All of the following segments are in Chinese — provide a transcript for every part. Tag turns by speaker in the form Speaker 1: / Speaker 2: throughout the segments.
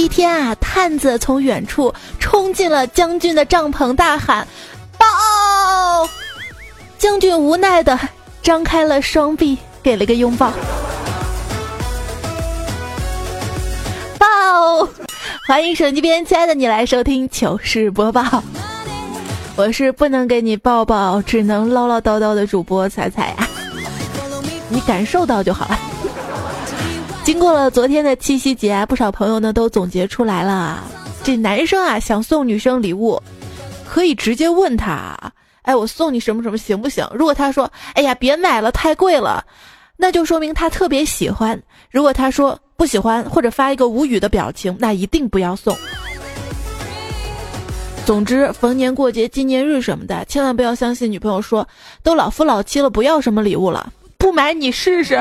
Speaker 1: 一天啊，探子从远处冲进了将军的帐篷，大喊：“报！”将军无奈的张开了双臂，给了个拥抱。报！欢迎手机边亲爱的你来收听糗事播报。我是不能给你抱抱，只能唠唠叨叨的主播彩彩呀，你感受到就好了。经过了昨天的七夕节，不少朋友呢都总结出来了，这男生啊想送女生礼物，可以直接问他，哎，我送你什么什么行不行？如果他说，哎呀，别买了，太贵了，那就说明他特别喜欢。如果他说不喜欢，或者发一个无语的表情，那一定不要送。总之，逢年过节、纪念日什么的，千万不要相信女朋友说，都老夫老妻了，不要什么礼物了，不买你试试。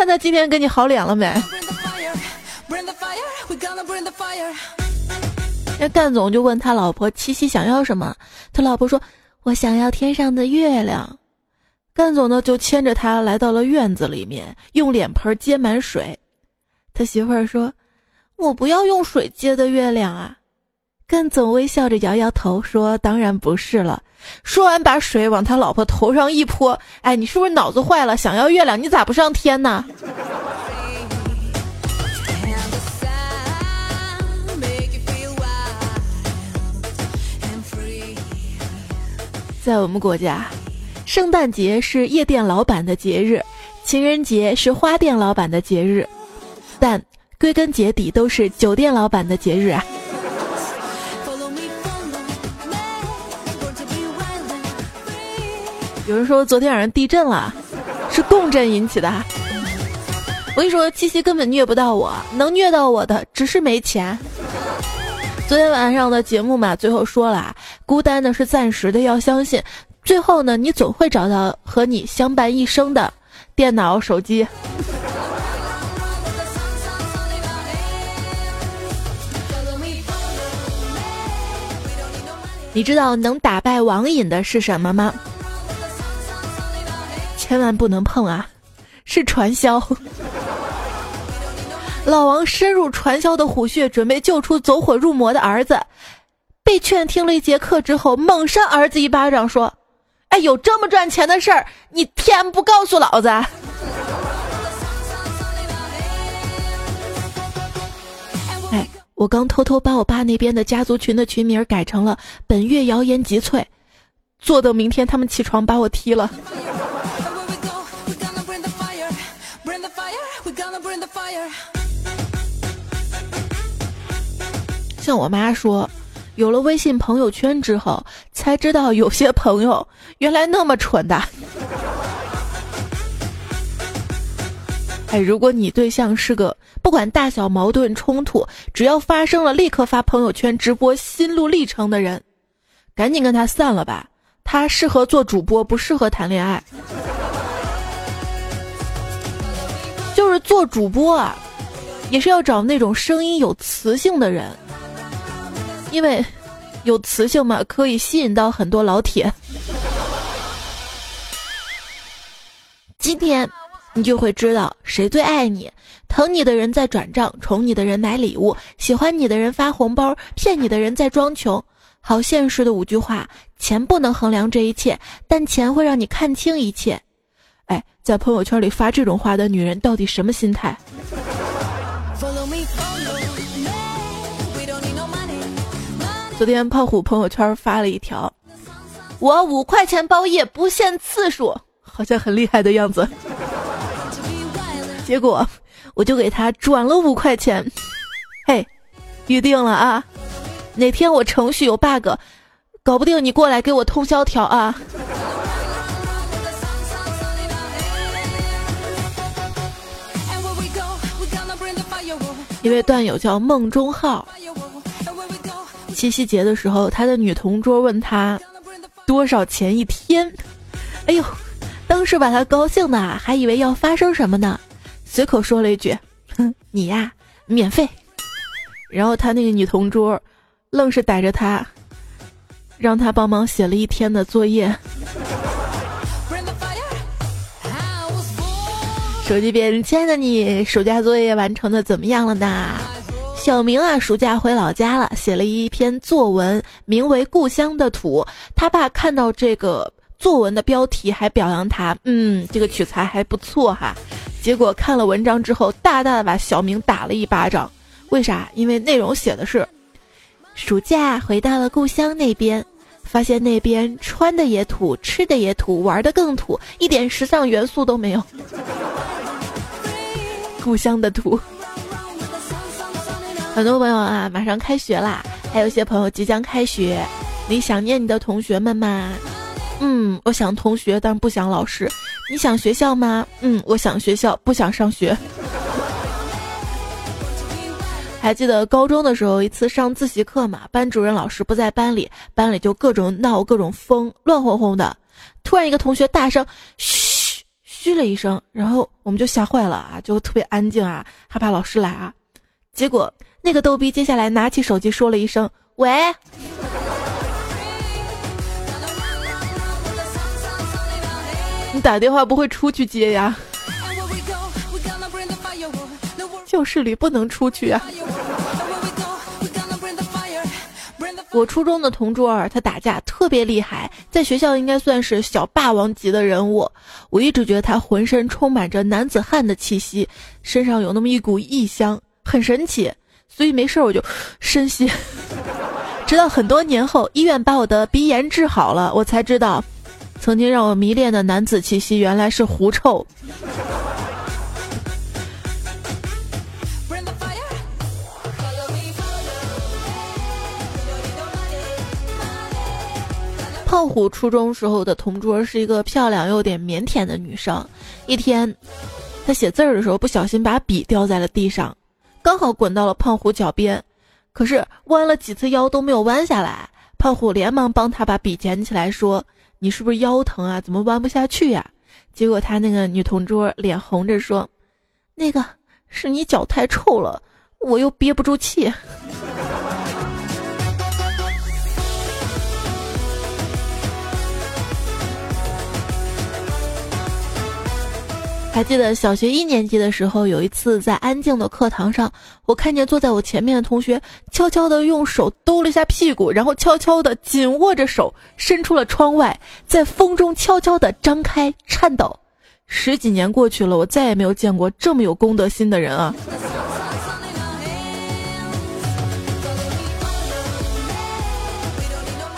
Speaker 1: 看他今天给你好脸了没？那干总就问他老婆七夕想要什么，他老婆说：“我想要天上的月亮。”干总呢就牵着他来到了院子里面，用脸盆接满水。他媳妇儿说：“我不要用水接的月亮啊。”干总微笑着摇摇头说：“当然不是了。”说完，把水往他老婆头上一泼。哎，你是不是脑子坏了？想要月亮，你咋不上天呢？在我们国家，圣诞节是夜店老板的节日，情人节是花店老板的节日，但归根结底都是酒店老板的节日啊。有人说昨天晚上地震了，是共振引起的。我跟你说，七夕根本虐不到我，能虐到我的只是没钱。昨天晚上的节目嘛，最后说了，孤单的是暂时的，要相信，最后呢，你总会找到和你相伴一生的电脑、手机。你知道能打败网瘾的是什么吗？千万不能碰啊！是传销。老王深入传销的虎穴，准备救出走火入魔的儿子，被劝听了一节课之后，猛扇儿子一巴掌，说：“哎，有这么赚钱的事儿，你天不告诉老子！”哎，我刚偷偷把我爸那边的家族群的群名改成了“本月谣言集萃”，坐等明天他们起床把我踢了。像我妈说，有了微信朋友圈之后，才知道有些朋友原来那么蠢的。哎，如果你对象是个不管大小矛盾冲突，只要发生了立刻发朋友圈直播心路历程的人，赶紧跟他散了吧。他适合做主播，不适合谈恋爱。就是做主播啊，也是要找那种声音有磁性的人。因为有磁性嘛，可以吸引到很多老铁。今天你就会知道谁最爱你，疼你的人在转账，宠你的人买礼物，喜欢你的人发红包，骗你的人在装穷。好现实的五句话：钱不能衡量这一切，但钱会让你看清一切。哎，在朋友圈里发这种话的女人到底什么心态？昨天胖虎朋友圈发了一条，我五块钱包夜不限次数，好像很厉害的样子。结果我就给他转了五块钱，嘿，预定了啊，哪天我程序有 bug，搞不定你过来给我通宵调啊。一位段友叫梦中浩。七夕节的时候，他的女同桌问他多少钱一天，哎呦，当时把他高兴的还以为要发生什么呢，随口说了一句：“哼，你呀，免费。”然后他那个女同桌愣是逮着他，让他帮忙写了一天的作业。手机边，亲爱的你，暑假作业完成的怎么样了呢？小明啊，暑假回老家了，写了一篇作文，名为《故乡的土》。他爸看到这个作文的标题，还表扬他，嗯，这个取材还不错哈。结果看了文章之后，大大的把小明打了一巴掌。为啥？因为内容写的是，暑假回到了故乡那边，发现那边穿的也土，吃的也土，玩的更土，一点时尚元素都没有。故乡的土。很多朋友啊，马上开学啦，还有一些朋友即将开学，你想念你的同学们吗？嗯，我想同学，但不想老师。你想学校吗？嗯，我想学校，不想上学。还记得高中的时候，一次上自习课嘛，班主任老师不在班里，班里就各种闹，各种疯，乱哄哄的。突然一个同学大声嘘嘘了一声，然后我们就吓坏了啊，就特别安静啊，害怕老师来啊。结果。那个逗逼接下来拿起手机说了一声“喂”，你打电话不会出去接呀？教室里不能出去啊！我初中的同桌儿，他打架特别厉害，在学校应该算是小霸王级的人物。我一直觉得他浑身充满着男子汉的气息，身上有那么一股异香，很神奇。所以没事我就深吸，直到很多年后，医院把我的鼻炎治好了，我才知道，曾经让我迷恋的男子气息原来是狐臭。胖虎初中时候的同桌是一个漂亮又有点腼腆的女生，一天，她写字儿的时候不小心把笔掉在了地上。刚好滚到了胖虎脚边，可是弯了几次腰都没有弯下来。胖虎连忙帮他把笔捡起来，说：“你是不是腰疼啊？怎么弯不下去呀？”结果他那个女同桌脸红着说：“那个是你脚太臭了，我又憋不住气。”还记得小学一年级的时候，有一次在安静的课堂上，我看见坐在我前面的同学悄悄地用手兜了一下屁股，然后悄悄地紧握着手伸出了窗外，在风中悄悄地张开颤抖。十几年过去了，我再也没有见过这么有公德心的人啊！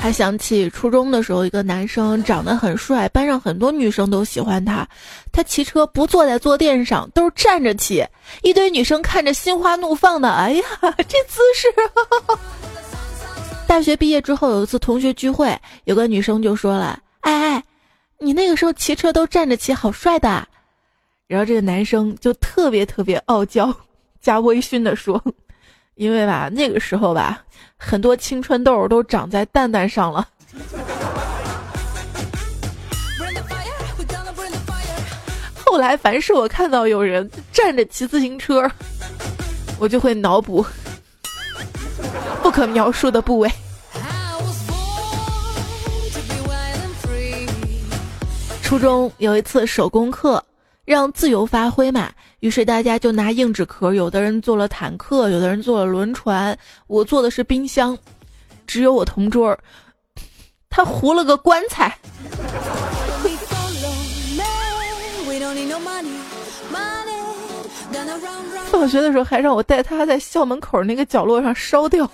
Speaker 1: 还想起初中的时候，一个男生长得很帅，班上很多女生都喜欢他。他骑车不坐在坐垫上，都是站着骑，一堆女生看着心花怒放的。哎呀，这姿势！大学毕业之后，有一次同学聚会，有个女生就说了：“哎哎，你那个时候骑车都站着骑，好帅的。”然后这个男生就特别特别傲娇加微醺的说。因为吧，那个时候吧，很多青春痘都长在蛋蛋上了。后来，凡是我看到有人站着骑自行车，我就会脑补不可描述的部位。初中有一次手工课。让自由发挥嘛，于是大家就拿硬纸壳，有的人做了坦克，有的人做了轮船，我做的是冰箱，只有我同桌，他糊了个棺材。放学的时候还让我带他在校门口那个角落上烧掉。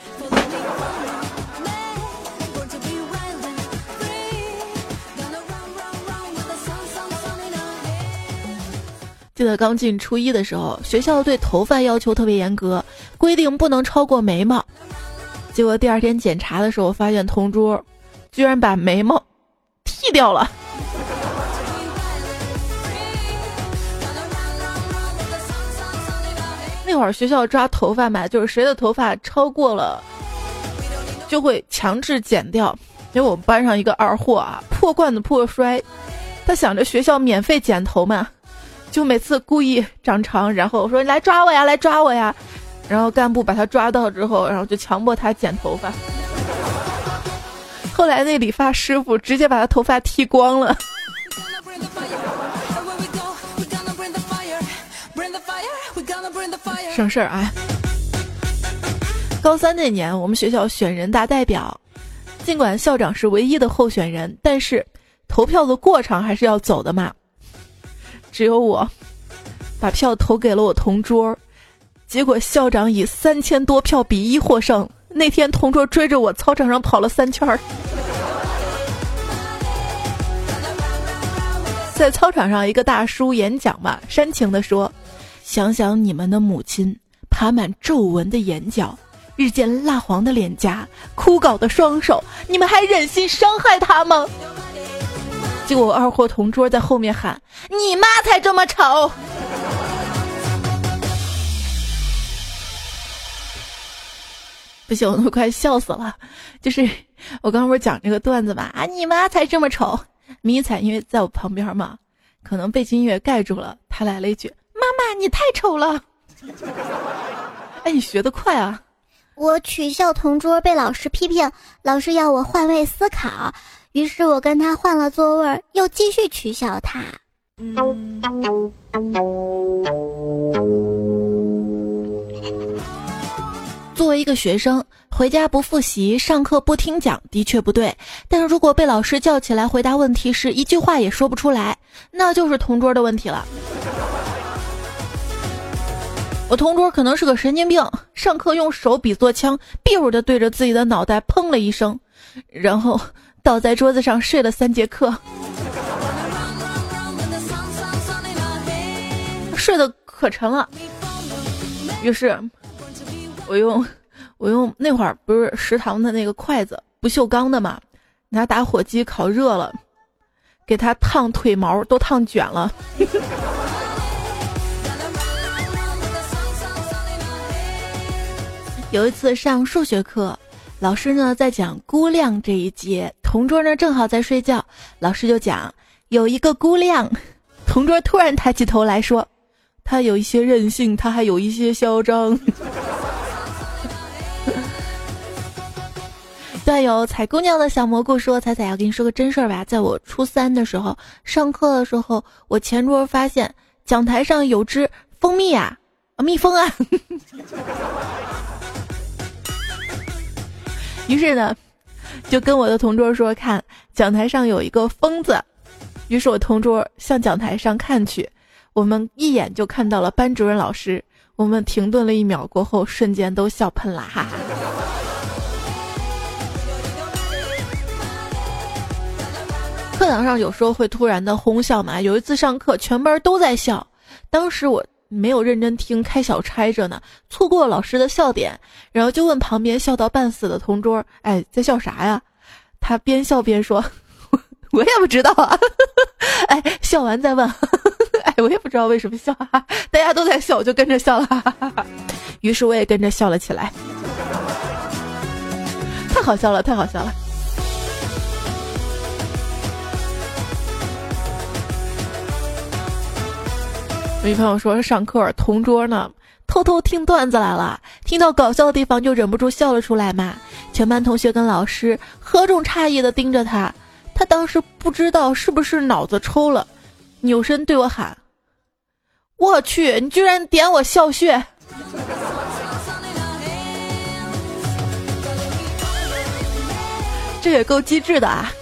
Speaker 1: 记得刚进初一的时候，学校对头发要求特别严格，规定不能超过眉毛。结果第二天检查的时候，发现同桌居然把眉毛剃掉了。那会儿学校抓头发嘛，就是谁的头发超过了，就会强制剪掉。因为我们班上一个二货啊，破罐子破摔，他想着学校免费剪头嘛。就每次故意长长，然后说来抓我呀，来抓我呀，然后干部把他抓到之后，然后就强迫他剪头发。后来那理发师傅直接把他头发剃光了。省事儿啊。高三那年，我们学校选人大代表，尽管校长是唯一的候选人，但是投票的过程还是要走的嘛。只有我把票投给了我同桌，结果校长以三千多票比一获胜。那天同桌追着我操场上跑了三圈儿，在操场上一个大叔演讲嘛，煽情的说：“想想你们的母亲，爬满皱纹的眼角。”日渐蜡黄的脸颊，枯槁的双手，你们还忍心伤害他吗？结果我二货同桌在后面喊：“你妈才这么丑！”不行，我都快笑死了。就是我刚刚不是讲这个段子嘛？啊，你妈才这么丑！迷彩因为在我旁边嘛，可能背景音乐盖住了，他来了一句：“妈妈，你太丑了！”哎，你学得快啊！
Speaker 2: 我取笑同桌被老师批评，老师要我换位思考，于是我跟他换了座位，又继续取笑他。
Speaker 1: 作为一个学生，回家不复习，上课不听讲，的确不对。但是如果被老师叫起来回答问题时，一句话也说不出来，那就是同桌的问题了。我同桌可能是个神经病，上课用手比作枪，biu 的对着自己的脑袋砰了一声，然后倒在桌子上睡了三节课，睡得可沉了。于是，我用我用那会儿不是食堂的那个筷子，不锈钢的嘛，拿打火机烤热了，给他烫腿毛都烫卷了。有一次上数学课，老师呢在讲估量这一节，同桌呢正好在睡觉，老师就讲有一个估量，同桌突然抬起头来说，他有一些任性，他还有一些嚣张。段友采姑娘的小蘑菇说：“彩彩要跟你说个真事儿吧，在我初三的时候上课的时候，我前桌发现讲台上有只蜂蜜啊，蜜蜂啊。” 于是呢，就跟我的同桌说：“看讲台上有一个疯子。”于是我同桌向讲台上看去，我们一眼就看到了班主任老师。我们停顿了一秒过后，瞬间都笑喷了，哈哈。课堂上有时候会突然的哄笑嘛。有一次上课，全班都在笑，当时我。没有认真听，开小差着呢，错过了老师的笑点，然后就问旁边笑到半死的同桌：“哎，在笑啥呀？”他边笑边说：“ 我也不知道啊。”哎，笑完再问：“ 哎，我也不知道为什么笑，哈哈大家都在笑，我就跟着笑了。”于是我也跟着笑了起来，太好笑了，太好笑了。有朋友说上课同桌呢，偷偷听段子来了，听到搞笑的地方就忍不住笑了出来嘛。全班同学跟老师何种诧异的盯着他，他当时不知道是不是脑子抽了，扭身对我喊：“我去，你居然点我笑穴！” 这也够机智的啊！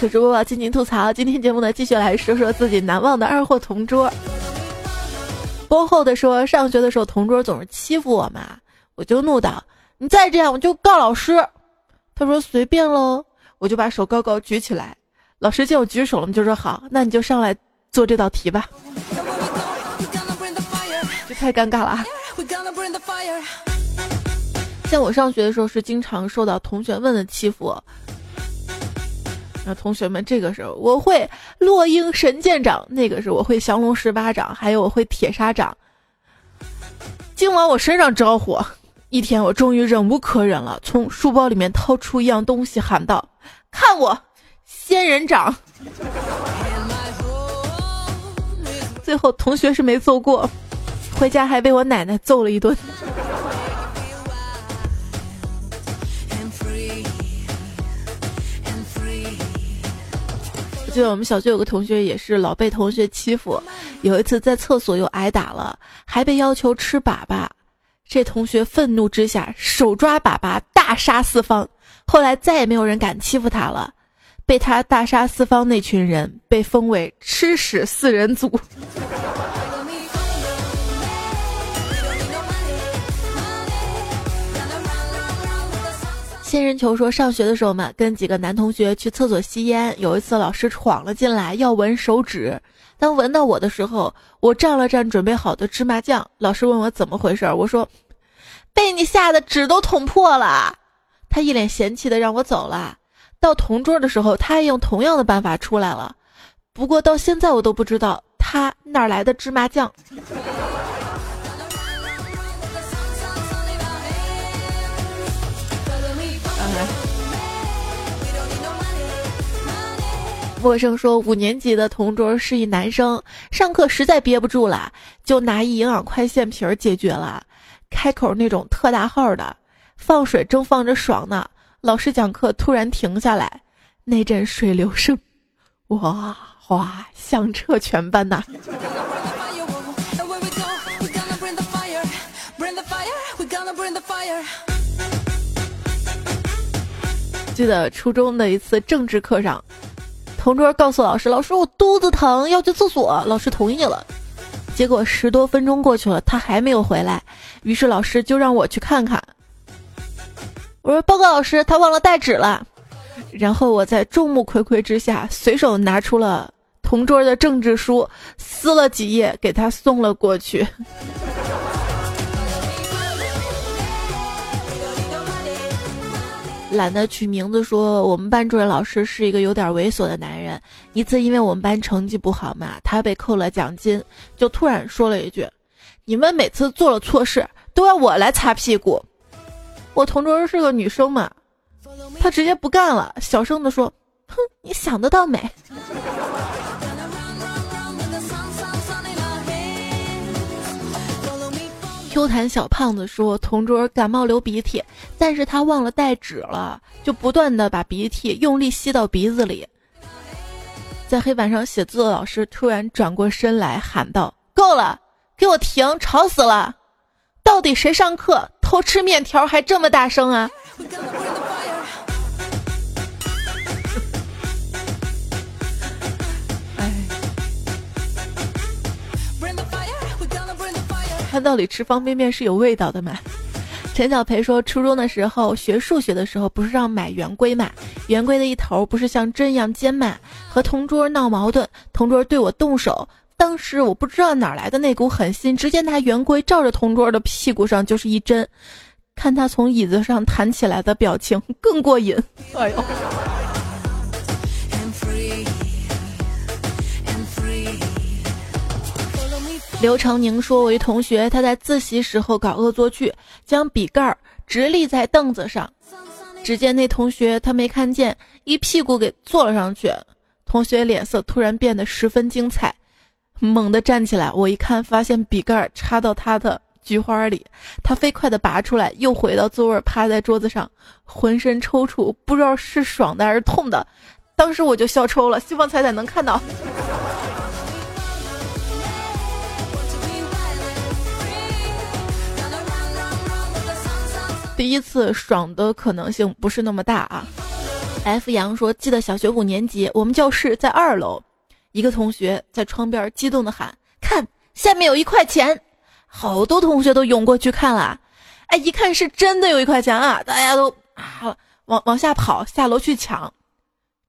Speaker 1: 糗事播报，尽情吐槽。今天节目呢，继续来说说自己难忘的二货同桌。播后的说，上学的时候同桌总是欺负我嘛，我就怒道：“你再这样，我就告老师。”他说：“随便喽。”我就把手高高举起来。老师见我举手了，就说：“好，那你就上来做这道题吧。”这太尴尬了啊！像我上学的时候，是经常受到同学们的欺负。那同学们，这个时候我会落英神剑掌，那个是我会降龙十八掌，还有我会铁砂掌。净往我身上招呼。一天，我终于忍无可忍了，从书包里面掏出一样东西，喊道：“看我仙人掌！”最后，同学是没揍过，回家还被我奶奶揍了一顿。记得我们小学有个同学也是老被同学欺负，有一次在厕所又挨打了，还被要求吃粑粑。这同学愤怒之下手抓粑粑大杀四方，后来再也没有人敢欺负他了。被他大杀四方那群人被封为吃屎四人组。仙人球说，上学的时候嘛，跟几个男同学去厕所吸烟。有一次，老师闯了进来，要闻手指。当闻到我的时候，我蘸了蘸准备好的芝麻酱。老师问我怎么回事，我说：“被你吓得纸都捅破了。”他一脸嫌弃的让我走了。到同桌的时候，他也用同样的办法出来了。不过到现在我都不知道他哪来的芝麻酱。陌生说，五年级的同桌是一男生，上课实在憋不住了，就拿一营养快线瓶解决了，开口那种特大号的，放水正放着爽呢，老师讲课突然停下来，那阵水流声，哇哗响彻全班呐。记得初中的一次政治课上，同桌告诉老师：“老师，我肚子疼，要去厕所。”老师同意了。结果十多分钟过去了，他还没有回来。于是老师就让我去看看。我说：“报告老师，他忘了带纸了。”然后我在众目睽睽之下，随手拿出了同桌的政治书，撕了几页给他送了过去。懒得取名字，说我们班主任老师是一个有点猥琐的男人。一次，因为我们班成绩不好嘛，他被扣了奖金，就突然说了一句：“你们每次做了错事，都要我来擦屁股。”我同桌是个女生嘛，她直接不干了，小声的说：“哼，你想得到美。” Q 弹小胖子说：“同桌感冒流鼻涕，但是他忘了带纸了，就不断的把鼻涕用力吸到鼻子里。”在黑板上写字的老师突然转过身来喊道：“够了，给我停，吵死了！到底谁上课偷吃面条还这么大声啊？”他到底吃方便面是有味道的吗？陈小培说，初中的时候学数学的时候，不是让买圆规嘛？圆规的一头不是像针一样尖嘛？和同桌闹矛盾，同桌对我动手，当时我不知道哪来的那股狠心，直接拿圆规照着同桌的屁股上就是一针，看他从椅子上弹起来的表情更过瘾。哎呦！刘成宁说：“我一同学，他在自习时候搞恶作剧，将笔盖直立在凳子上。只见那同学他没看见，一屁股给坐了上去。同学脸色突然变得十分精彩，猛地站起来。我一看，发现笔盖插到他的菊花里，他飞快地拔出来，又回到座位，趴在桌子上，浑身抽搐，不知道是爽的还是痛的。当时我就笑抽了，希望彩彩能看到。”第一次爽的可能性不是那么大啊。F 杨说：“记得小学五年级，我们教室在二楼，一个同学在窗边激动的喊：‘看，下面有一块钱！’好多同学都涌过去看了，哎，一看是真的有一块钱啊！大家都啊往往下跑，下楼去抢。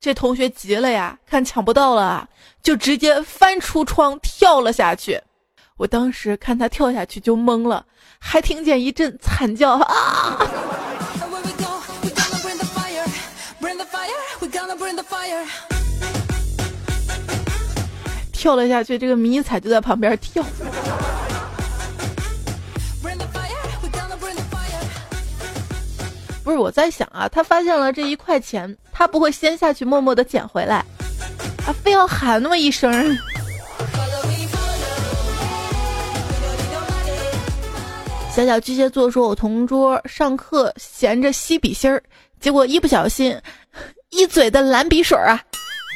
Speaker 1: 这同学急了呀，看抢不到了，就直接翻出窗跳了下去。我当时看他跳下去就懵了。”还听见一阵惨叫啊！跳了下去，这个迷彩就在旁边跳。不是我在想啊，他发现了这一块钱，他不会先下去默默的捡回来，啊，非要喊那么一声。小小巨蟹座说：“我同桌上课闲着吸笔芯儿，结果一不小心，一嘴的蓝笔水啊，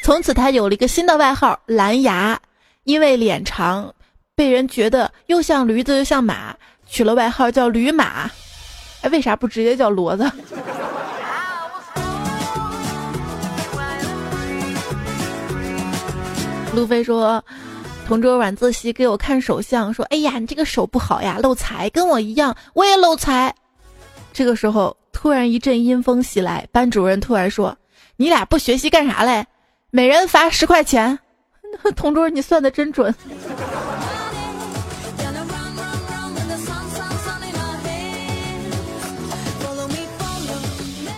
Speaker 1: 从此他有了一个新的外号“蓝牙”，因为脸长，被人觉得又像驴子又像马，取了外号叫“驴马”。哎，为啥不直接叫骡子？路飞说：“同桌晚自习给我看手相，说：‘哎呀，你这个手不好呀，漏财，跟我一样，我也漏财。’这个时候，突然一阵阴风袭来，班主任突然说：‘你俩不学习干啥嘞？每人罚十块钱。’同桌，你算的真准。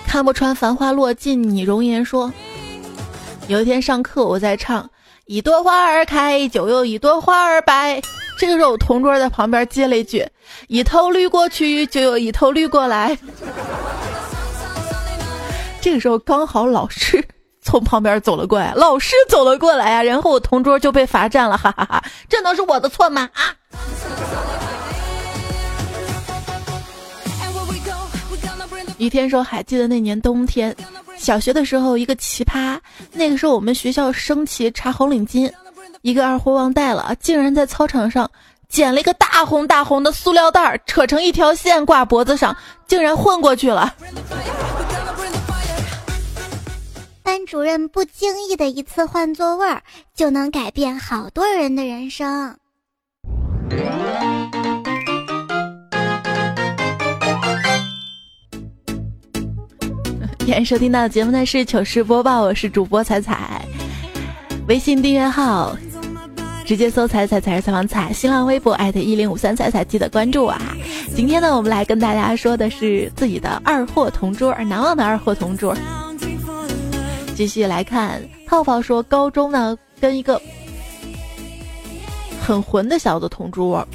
Speaker 1: 看不穿繁花落尽你容颜，说：有一天上课，我在唱。”一朵花儿开，就有一朵花儿败。这个时候，我同桌在旁边接了一句：“一头绿过去，就有一头绿过来。”这个时候，刚好老师从旁边走了过来，老师走了过来啊，然后我同桌就被罚站了，哈哈哈！这能是我的错吗？啊！雨天说：“还记得那年冬天。”小学的时候，一个奇葩。那个时候我们学校升旗查红领巾，一个二货忘带了，竟然在操场上捡了一个大红大红的塑料袋，扯成一条线挂脖子上，竟然混过去了。
Speaker 2: 班主任不经意的一次换座位，就能改变好多人的人生。
Speaker 1: 今天收听到节目呢是糗事播报，我是主播彩彩，微信订阅号直接搜“彩彩彩是采访彩”，新浪微博艾特一零五三彩彩记得关注我啊。今天呢，我们来跟大家说的是自己的二货同桌，难忘的二货同桌。继续来看，泡泡说高中呢跟一个很混的小子同桌，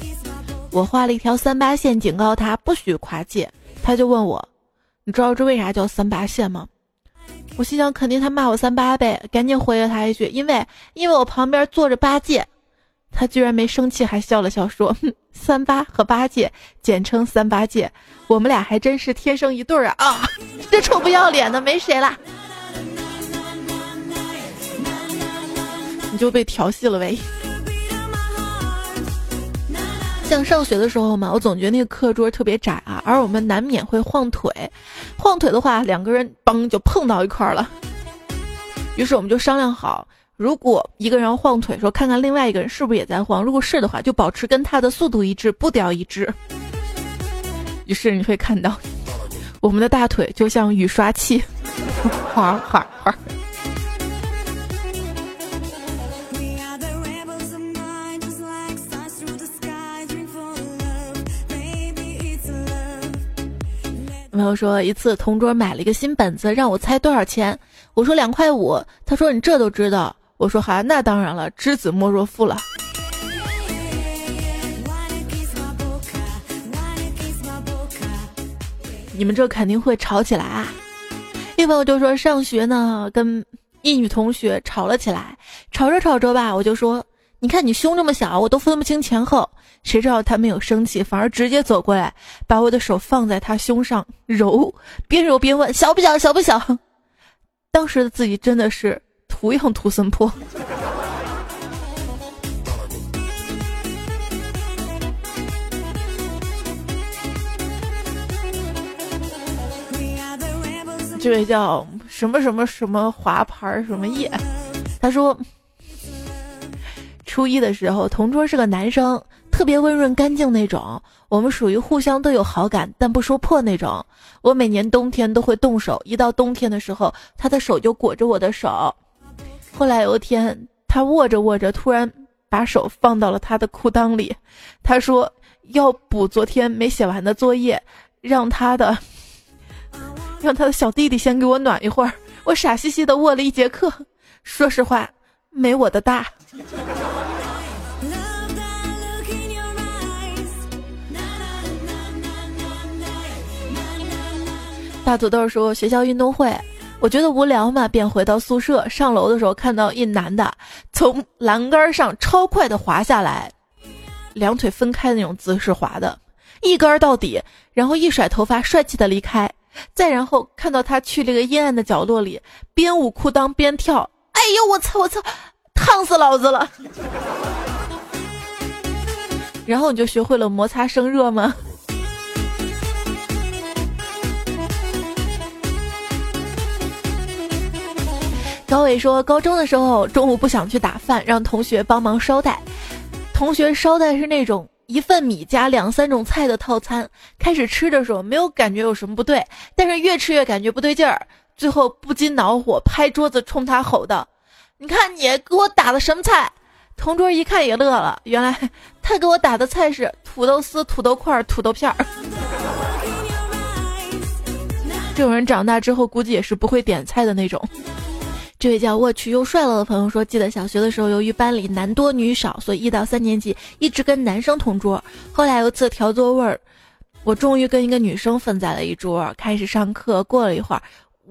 Speaker 1: 我画了一条三八线，警告他不许跨界，他就问我。你知道这为啥叫三八线吗？我心想肯定他骂我三八呗，赶紧回了他一句，因为因为我旁边坐着八戒，他居然没生气，还笑了笑说：“哼三八和八戒简称三八戒，我们俩还真是天生一对儿啊！”啊，这臭不要脸的，没谁啦，你就被调戏了呗。像上学的时候嘛，我总觉得那个课桌特别窄啊，而我们难免会晃腿，晃腿的话，两个人嘣就碰到一块儿了。于是我们就商量好，如果一个人要晃腿，说看看另外一个人是不是也在晃，如果是的话，就保持跟他的速度一致，步调一致。于是你会看到，我们的大腿就像雨刷器，哗哗哗。朋友说，一次同桌买了一个新本子，让我猜多少钱。我说两块五，他说你这都知道。我说哈，那当然了，知子莫若父了。你们这肯定会吵起来啊！一朋友就说上学呢，跟一女同学吵了起来，吵着吵着吧，我就说。你看你胸这么小，我都分不清前后。谁知道他没有生气，反而直接走过来，把我的手放在他胸上揉，边揉边问小不小，小不小。当时的自己真的是图样图森破。这位叫什么什么什么华牌什么叶，他说。初一的时候，同桌是个男生，特别温润干净那种。我们属于互相都有好感，但不说破那种。我每年冬天都会动手，一到冬天的时候，他的手就裹着我的手。后来有一天，他握着握着，突然把手放到了他的裤裆里。他说要补昨天没写完的作业，让他的 让他的小弟弟先给我暖一会儿。我傻兮兮的握了一节课，说实话，没我的大。大土豆说：“学校运动会，我觉得无聊嘛，便回到宿舍。上楼的时候，看到一男的从栏杆上超快的滑下来，两腿分开的那种姿势滑的，一杆到底，然后一甩头发，帅气的离开。再然后看到他去了个阴暗的角落里，边捂裤裆边跳，哎呦我操我操，烫死老子了！然后你就学会了摩擦生热吗？高伟说，高中的时候中午不想去打饭，让同学帮忙捎带。同学捎带是那种一份米加两三种菜的套餐。开始吃的时候没有感觉有什么不对，但是越吃越感觉不对劲儿，最后不禁恼火，拍桌子冲他吼道：“你看你给我打的什么菜？”同桌一看也乐了，原来 他给我打的菜是土豆丝、土豆块、土豆片儿。这种人长大之后估计也是不会点菜的那种。这位叫我去又帅了的朋友说，记得小学的时候，由于班里男多女少，所以一到三年级一直跟男生同桌。后来有一次调座位儿，我终于跟一个女生分在了一桌。开始上课，过了一会儿，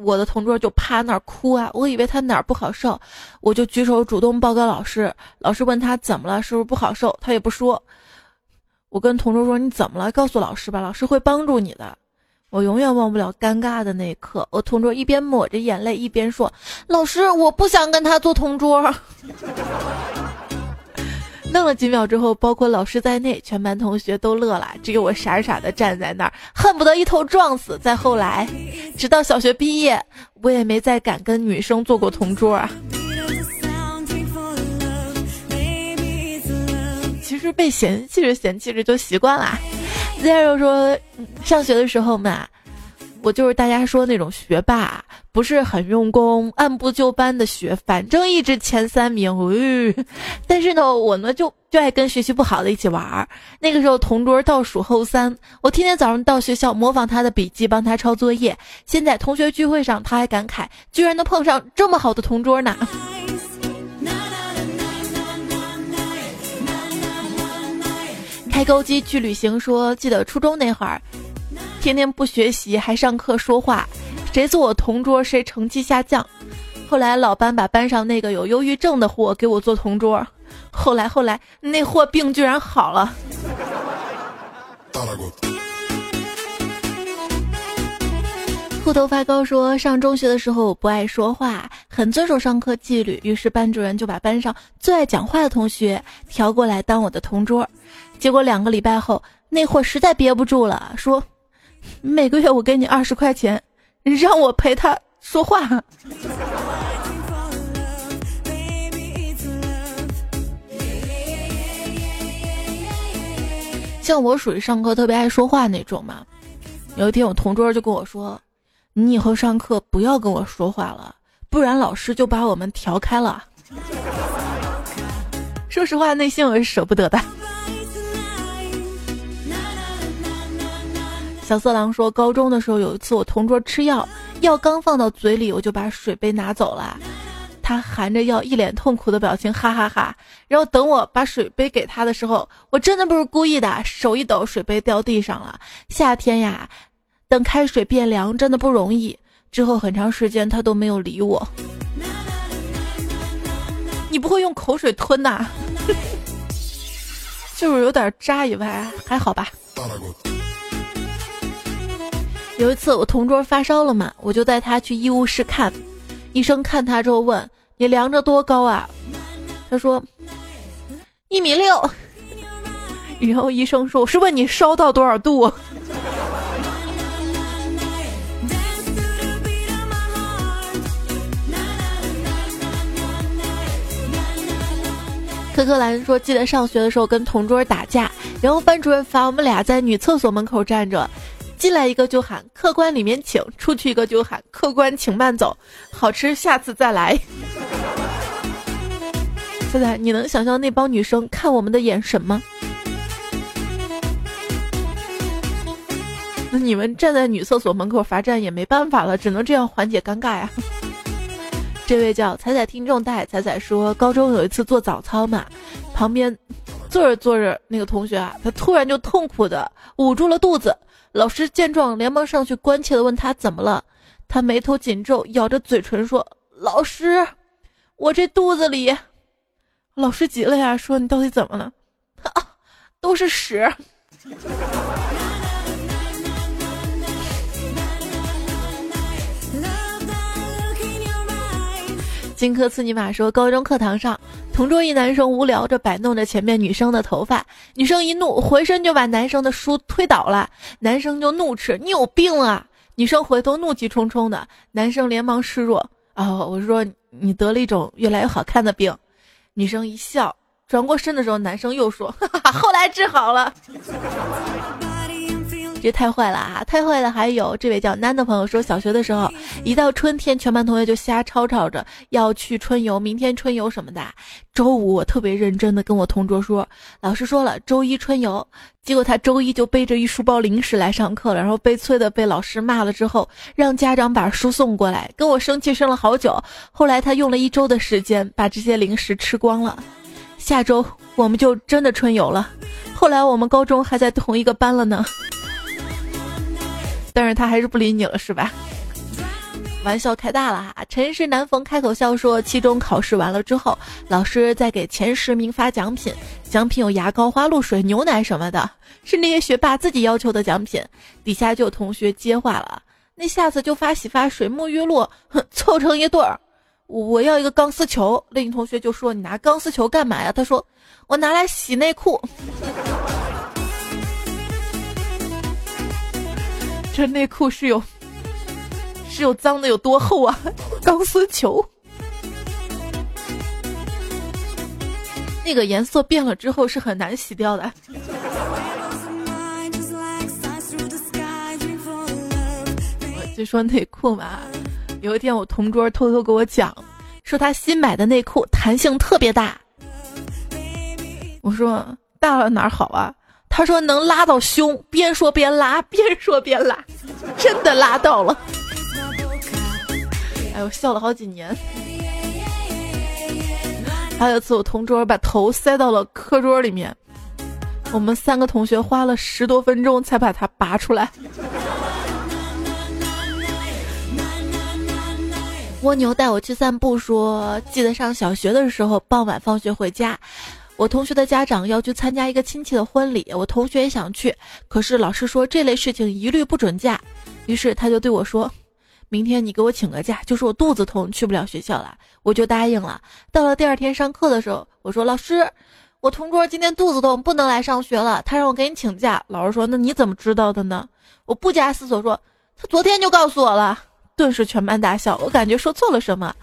Speaker 1: 我的同桌就趴那儿哭啊，我以为他哪儿不好受，我就举手主动报告老师。老师问他怎么了，是不是不好受，他也不说。我跟同桌说你怎么了，告诉老师吧，老师会帮助你的。我永远忘不了尴尬的那一刻，我同桌一边抹着眼泪，一边说：“老师，我不想跟他做同桌。”弄了几秒之后，包括老师在内，全班同学都乐了，只有我傻傻的站在那儿，恨不得一头撞死。再后来，直到小学毕业，我也没再敢跟女生做过同桌啊。其实被嫌弃着嫌弃着就习惯了。Zero 说，上学的时候嘛，我就是大家说那种学霸，不是很用功，按部就班的学，反正一直前三名。但是呢，我呢就就爱跟学习不好的一起玩儿。那个时候同桌倒数后三，我天天早上到学校模仿他的笔记，帮他抄作业。现在同学聚会上，他还感慨，居然能碰上这么好的同桌呢。开钩机去旅行，说记得初中那会儿，天天不学习还上课说话，谁坐我同桌谁成绩下降。后来老班把班上那个有忧郁症的货给我做同桌，后来后来那货病居然好了。秃头发高说，上中学的时候不爱说话，很遵守上课纪律，于是班主任就把班上最爱讲话的同学调过来当我的同桌。结果两个礼拜后，那货实在憋不住了，说：“每个月我给你二十块钱，让我陪他说话。”像我属于上课特别爱说话那种嘛。有一天我同桌就跟我说：“你以后上课不要跟我说话了，不然老师就把我们调开了。”说实话，内心我是舍不得的。小色狼说：“高中的时候有一次，我同桌吃药，药刚放到嘴里，我就把水杯拿走了。他含着药，一脸痛苦的表情，哈哈哈。然后等我把水杯给他的时候，我真的不是故意的，手一抖，水杯掉地上了。夏天呀，等开水变凉真的不容易。之后很长时间他都没有理我。你不会用口水吞呐？就是有点渣以外，还好吧。”有一次我同桌发烧了嘛，我就带他去医务室看，医生看他之后问：“你量着多高啊？”他说：“一米六。”然后医生说：“我是问你烧到多少度。”科科兰说：“记得上学的时候跟同桌打架，然后班主任罚我们俩在女厕所门口站着。”进来一个就喊客官里面请，出去一个就喊客官请慢走，好吃下次再来。现在你能想象那帮女生看我们的眼神吗？那你们站在女厕所门口罚站也没办法了，只能这样缓解尴尬呀。这位叫彩彩听众带彩彩说，高中有一次做早操嘛，旁边坐着坐着那个同学啊，他突然就痛苦的捂住了肚子。老师见状，连忙上去关切的问他怎么了。他眉头紧皱，咬着嘴唇说：“老师，我这肚子里……”老师急了呀，说：“你到底怎么了？” 啊，都是屎。荆轲刺尼玛说，高中课堂上，同桌一男生无聊着摆弄着前面女生的头发，女生一怒，回身就把男生的书推倒了，男生就怒斥你有病啊！女生回头怒气冲冲的，男生连忙示弱啊，我说你得了一种越来越好看的病，女生一笑，转过身的时候，男生又说，哈哈，后来治好了。这太坏了啊！太坏了！还有这位叫南的朋友说，小学的时候，一到春天，全班同学就瞎吵吵着要去春游，明天春游什么的。周五我特别认真的跟我同桌说，老师说了周一春游，结果他周一就背着一书包零食来上课了，然后悲催的被老师骂了之后，让家长把书送过来，跟我生气生了好久。后来他用了一周的时间把这些零食吃光了。下周我们就真的春游了。后来我们高中还在同一个班了呢。但是他还是不理你了，是吧？玩笑开大了哈！陈氏南逢开口笑说，期中考试完了之后，老师在给前十名发奖品，奖品有牙膏、花露水、牛奶什么的，是那些学霸自己要求的奖品。底下就有同学接话了，那下次就发洗发水、沐浴露，凑成一对儿。我要一个钢丝球。另一同学就说：“你拿钢丝球干嘛呀？”他说：“我拿来洗内裤。”这内裤是有是有脏的有多厚啊？钢丝球，那个颜色变了之后是很难洗掉的。我就说内裤嘛，有一天我同桌偷偷给我讲，说他新买的内裤弹性特别大。我说大了哪儿好啊？他说能拉到胸，边说边拉，边说边拉，真的拉到了。哎，我笑了好几年。还有一次，我同桌把头塞到了课桌里面，我们三个同学花了十多分钟才把它拔出来。蜗牛带我去散步，说记得上小学的时候，傍晚放学回家。我同学的家长要去参加一个亲戚的婚礼，我同学也想去，可是老师说这类事情一律不准假，于是他就对我说：“明天你给我请个假，就是我肚子痛去不了学校了。”我就答应了。到了第二天上课的时候，我说：“老师，我同桌今天肚子痛，不能来上学了，他让我给你请假。”老师说：“那你怎么知道的呢？”我不加思索说：“他昨天就告诉我了。”顿时全班大笑，我感觉说错了什么。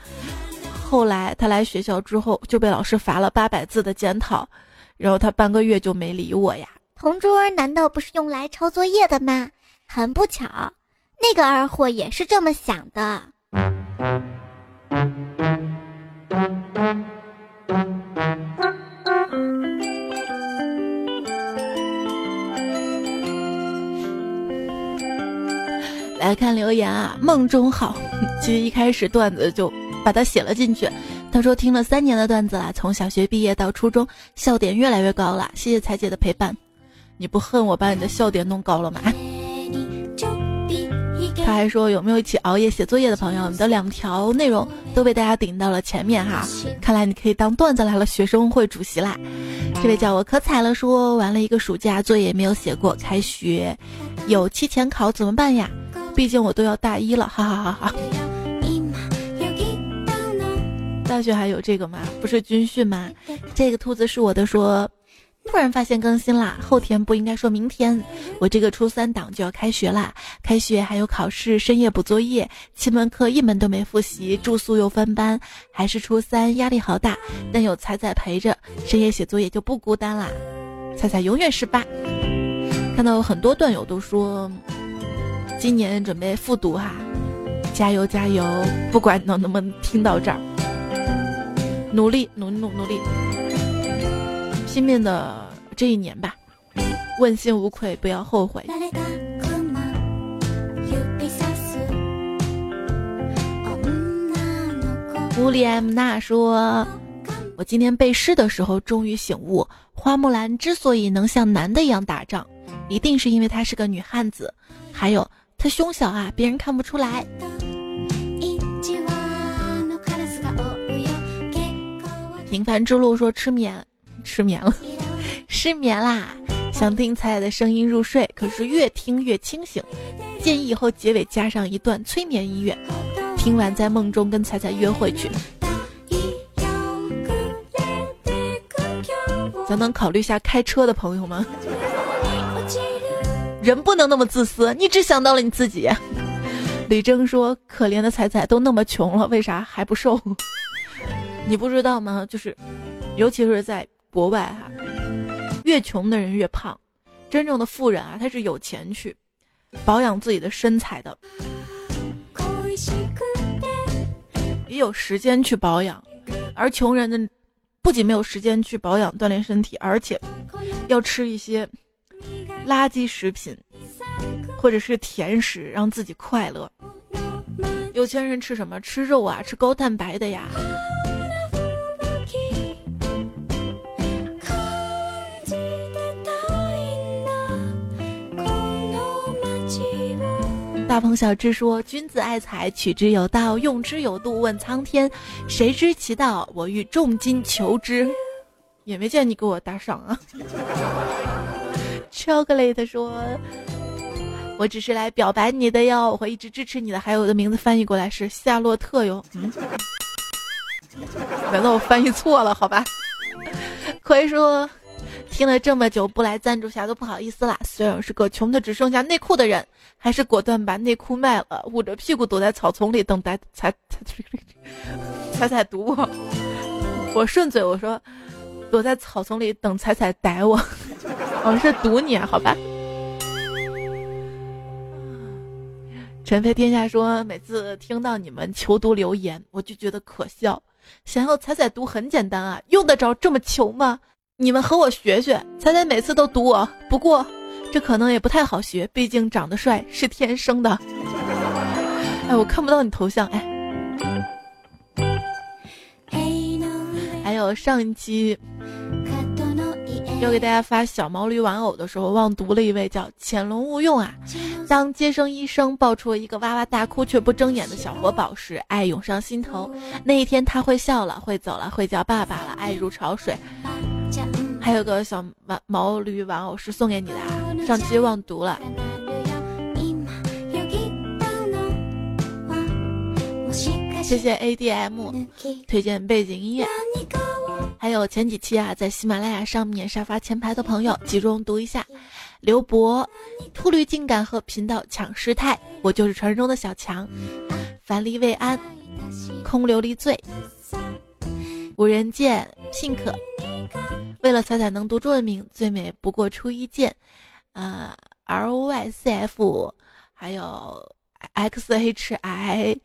Speaker 1: 后来他来学校之后就被老师罚了八百字的检讨，然后他半个月就没理我呀。
Speaker 2: 同桌难道不是用来抄作业的吗？很不巧，那个二货也是这么想的。
Speaker 1: 来看留言啊，梦中好。其实一开始段子就。把它写了进去。他说听了三年的段子了，从小学毕业到初中，笑点越来越高了。谢谢彩姐的陪伴。你不恨我把你的笑点弄高了吗？他还说有没有一起熬夜写作业的朋友？你的两条内容都被大家顶到了前面哈。看来你可以当段子来了学生会主席啦。这位叫我可彩了，说玩了一个暑假作业没有写过，开学有期前考怎么办呀？毕竟我都要大一了，哈哈哈哈。大学还有这个吗？不是军训吗？这个兔子是我的。说，突然发现更新啦，后天不应该说明天。我这个初三党就要开学啦，开学还有考试，深夜补作业，七门课一门都没复习，住宿又分班，还是初三，压力好大。但有彩彩陪着，深夜写作业就不孤单啦。彩彩永远是八。看到有很多段友都说，今年准备复读哈，加油加油！不管能能不能听到这儿。努力，努努努力，拼命的这一年吧，问心无愧，不要后悔。乌里埃姆娜说：“我今天背诗的时候，终于醒悟，花木兰之所以能像男的一样打仗，一定是因为她是个女汉子。还有，她胸小啊，别人看不出来。”平凡之路说吃眠失眠了 失眠啦想听彩彩的声音入睡可是越听越清醒。建议以后结尾加上一段催眠音乐听完在梦中跟彩彩约会去。咱能考虑一下开车的朋友吗？人不能那么自私你只想到了你自己。李征说可怜的彩彩都那么穷了为啥还不瘦？你不知道吗？就是，尤其是在国外哈，越穷的人越胖。真正的富人啊，他是有钱去保养自己的身材的，也有时间去保养。而穷人呢，不仅没有时间去保养锻炼身体，而且要吃一些垃圾食品。”或者是甜食让自己快乐。有钱人吃什么？吃肉啊，吃高蛋白的呀。大鹏小智说：“君子爱财，取之有道，用之有度。问苍天，谁知其道？我欲重金求之。”也没见你给我打赏啊。Chocolate 说。我只是来表白你的哟，我会一直支持你的。还有我的名字翻译过来是夏洛特哟。嗯，难道我翻译错了？好吧。可以说，听了这么久不来赞助下都不好意思啦。虽然我是个穷的只剩下内裤的人，还是果断把内裤卖了，捂着屁股躲在草丛里等待才 才彩彩堵我。我顺嘴我说，躲在草丛里等彩彩逮我。我是堵你啊？好吧。陈飞天下说：“每次听到你们求读留言，我就觉得可笑。想要彩彩读很简单啊，用得着这么求吗？你们和我学学，彩彩每次都读我。不过，这可能也不太好学，毕竟长得帅是天生的。哎，我看不到你头像。哎，还有上一期。”要给大家发小毛驴玩偶的时候，忘读了一位叫潜龙勿用啊。当接生医生抱出了一个哇哇大哭却不睁眼的小活宝时，爱涌上心头。那一天他会笑了，会走了，会叫爸爸了，爱如潮水。还有个小毛毛驴玩偶是送给你的，啊，上期忘读了。谢谢 ADM 推荐背景音乐。还有前几期啊，在喜马拉雅上面沙发前排的朋友，集中读一下：刘博、秃驴竟敢和频道抢师太，我就是传说中的小强；樊梨未安、空琉璃醉、无人见、pink。为了彩彩能读中文名，最美不过初一见。呃，R O Y C F，还有 X H I，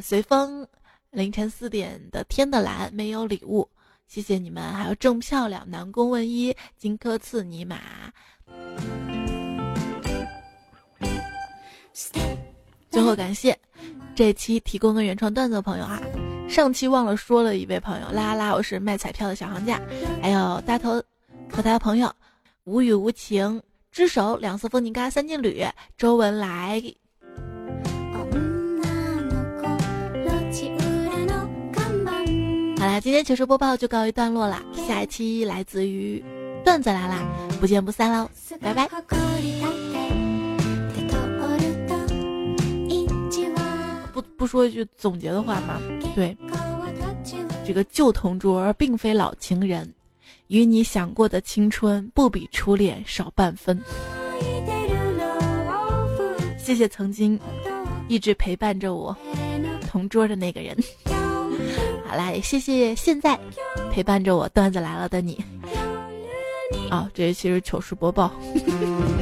Speaker 1: 随风凌晨四点的天的蓝没有礼物。谢谢你们，还有正漂亮，南宫问一，荆轲刺尼玛。最后感谢这期提供的原创段子的朋友啊，上期忘了说了一位朋友，啦啦，我是卖彩票的小行家，还有大头和他的朋友，无语无情，只手两色风景嘎三金旅，周文来。好啦，今天糗事播报就告一段落啦，下一期来自于段子来啦，不见不散喽，拜拜。不不说一句总结的话吗？对，这个旧同桌并非老情人，与你想过的青春不比初恋少半分。谢谢曾经一直陪伴着我同桌的那个人。好啦，也谢谢现在陪伴着我段子来了的你。哦，这一期是糗事播报。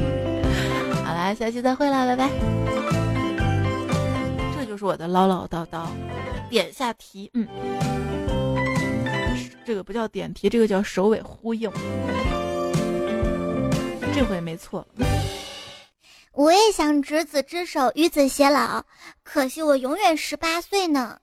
Speaker 1: 好啦，下期再会啦，拜拜。就是我的唠唠叨叨，点下题，嗯，这个不叫点题，这个叫首尾呼应。这回没错。
Speaker 2: 我也想执子之手，与子偕老，可惜我永远十八岁呢。